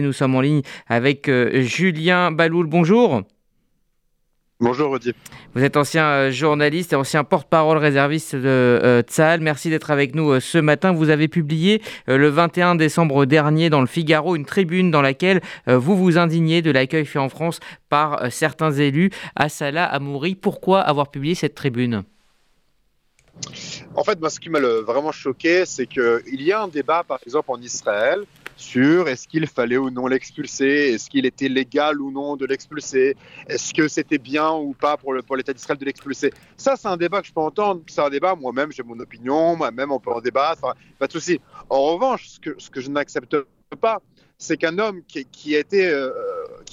Nous sommes en ligne avec euh, Julien Baloul. Bonjour. Bonjour Rodier. Vous êtes ancien euh, journaliste et ancien porte-parole réserviste de euh, Tsal. Merci d'être avec nous ce matin. Vous avez publié le 21 décembre dernier dans le Figaro une tribune dans laquelle vous vous indignez de l'accueil fait en France par certains élus à Salah Amouri. Pourquoi avoir publié cette tribune? En fait, moi, ce qui m'a vraiment choqué, c'est qu'il y a un débat, par exemple, en Israël, sur est-ce qu'il fallait ou non l'expulser, est-ce qu'il était légal ou non de l'expulser, est-ce que c'était bien ou pas pour, l'État d'Israël de l'expulser? Ça, c'est un débat que je peux entendre, c'est un débat, moi-même j'ai mon opinion, moi-même on peut en débattre, pas de souci. En revanche, ce que, je n'accepte pas, c'est qu'un homme qui, euh,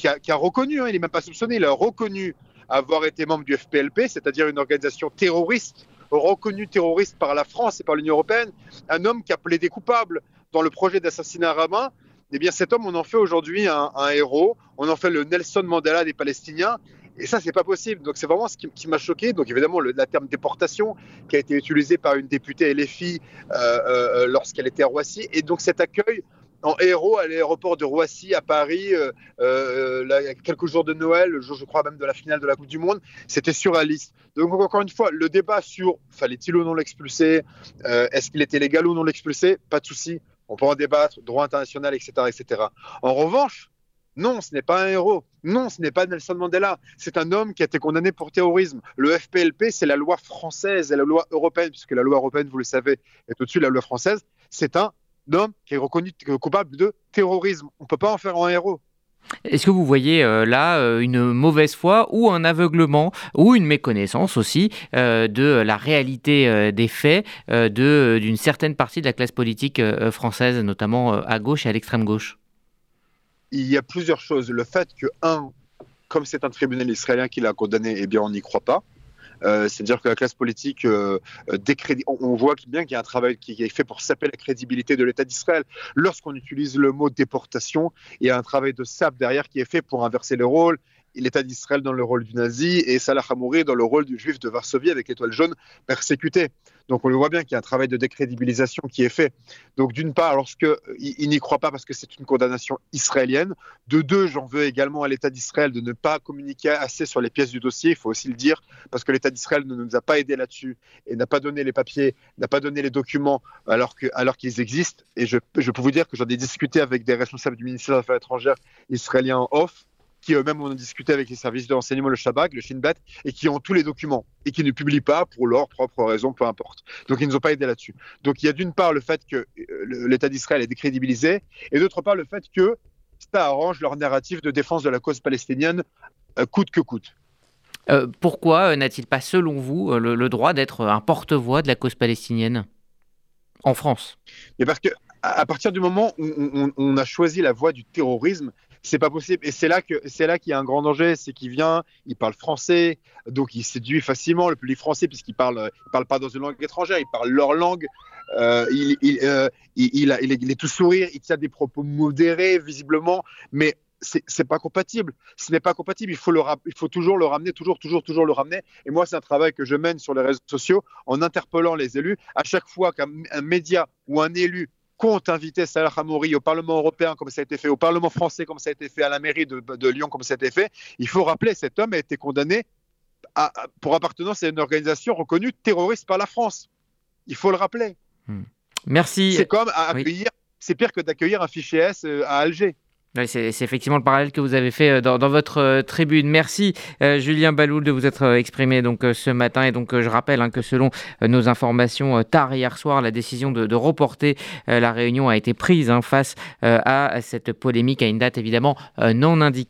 a, reconnu, hein, il n'est même pas soupçonné, il a reconnu avoir été membre du FPLP, c'est-à-dire une organisation terroriste reconnu terroriste par la France et par l'Union européenne, un homme qui a plaidé coupable dans le projet d'assassinat Ramin, eh bien cet homme, on en fait aujourd'hui un, héros, on en fait le Nelson Mandela des Palestiniens, et ça, c'est pas possible. Donc, c'est vraiment ce qui, m'a choqué. Donc, évidemment, le, terme déportation qui a été utilisé par une députée LFI euh, euh, lorsqu'elle était à Roissy. Et donc, cet accueil en héros à l'aéroport de Roissy à Paris, euh, euh, quelques jours de Noël, le jour, je crois, même de la finale de la Coupe du Monde, c'était surréaliste. Donc, encore une fois, le débat sur fallait-il ou non l'expulser, euh, est-ce qu'il était légal ou non l'expulser, pas de souci, on peut en débattre, droit international, etc., etc. En revanche, non, ce n'est pas un héros. Non, ce n'est pas Nelson Mandela. C'est un homme qui a été condamné pour terrorisme. Le FPLP, c'est la loi française et la loi européenne, puisque la loi européenne, vous le savez, est au-dessus de la loi française. C'est un homme qui est reconnu coupable de terrorisme. On ne peut pas en faire un héros. Est-ce que vous voyez euh, là euh, une mauvaise foi ou un aveuglement ou une méconnaissance aussi euh, de la réalité des faits d'une certaine partie de la classe politique française, notamment à gauche et à l'extrême gauche? Il y a plusieurs choses. Le fait que, un, comme c'est un tribunal israélien qui l'a condamné, eh bien on n'y croit pas. Euh, c'est-à-dire que la classe politique euh, euh on, voit bien qu'il y a un travail qui est fait pour saper la crédibilité de l'État d'Israël. Lorsqu'on utilise le mot déportation, il y a un travail de sap derrière qui est fait pour inverser les rôles l'État d'Israël dans le rôle du nazi et Salah Hamouri dans le rôle du juif de Varsovie avec l'étoile jaune persécuté. Donc on le voit bien qu'il y a un travail de décrédibilisation qui est fait. Donc d'une part, lorsque il, n'y croit pas parce que c'est une condamnation israélienne. De deux, j'en veux également à l'État d'Israël de ne pas communiquer assez sur les pièces du dossier. Il faut aussi le dire parce que l'État d'Israël ne nous a pas aidés là-dessus et n'a pas donné les papiers, n'a pas donné les documents alors qu'ils existent. Et je, je peux vous dire que j'en ai discuté avec des responsables du ministère des Affaires étrangères israélien en off qui eux-mêmes ont discuté avec les services de renseignement, le Shabak, le Shin Bet, et qui ont tous les documents et qui ne publient pas pour leurs propres raisons, peu importe. Donc ils ne nous ont pas aidés là-dessus. Donc il y a d'une part le fait que euh, l'État d'Israël est décrédibilisé, et d'autre part le fait que ça arrange leur narratif de défense de la cause palestinienne euh, coûte que coûte. Euh, pourquoi n'a-t-il pas, selon vous, le, droit d'être un porte-voix de la cause palestinienne en France? Mais parce que à partir du moment où on, a choisi la voie du terrorisme, c'est pas possible. Et c'est là que c'est là qu'il y a un grand danger, c'est qu'il vient, il parle français, donc il séduit facilement le public français puisqu'il parle, il parle pas dans une langue étrangère, il parle leur langue. Euh, il, il, euh, il, est, tout sourire, il tient des propos modérés visiblement, mais c'est pas compatible. Ce n'est pas compatible. Il faut, le, il faut toujours le ramener, toujours, toujours, toujours le ramener. Et moi, c'est un travail que je mène sur les réseaux sociaux en interpellant les élus. À chaque fois qu'un média ou un élu compte inviter Salah Hamouri au Parlement européen, comme ça a été fait, au Parlement français, comme ça a été fait, à la mairie de, Lyon, comme ça a été fait, il faut rappeler cet homme a été condamné pour appartenance à une organisation reconnue terroriste par la France. Il faut le rappeler. Hmm. Merci. C'est comme accueillir, c'est pire que d'accueillir un fichier S euh, à Alger c'est effectivement le parallèle que vous avez fait euh, dans, votre euh, tribune. Merci euh, Julien Baloul de vous être exprimé ce matin et donc je rappelle hein, que selon nos informations tard hier soir, la décision de, reporter la réunion a été prise hein, face à cette polémique à une date évidemment non indiquée.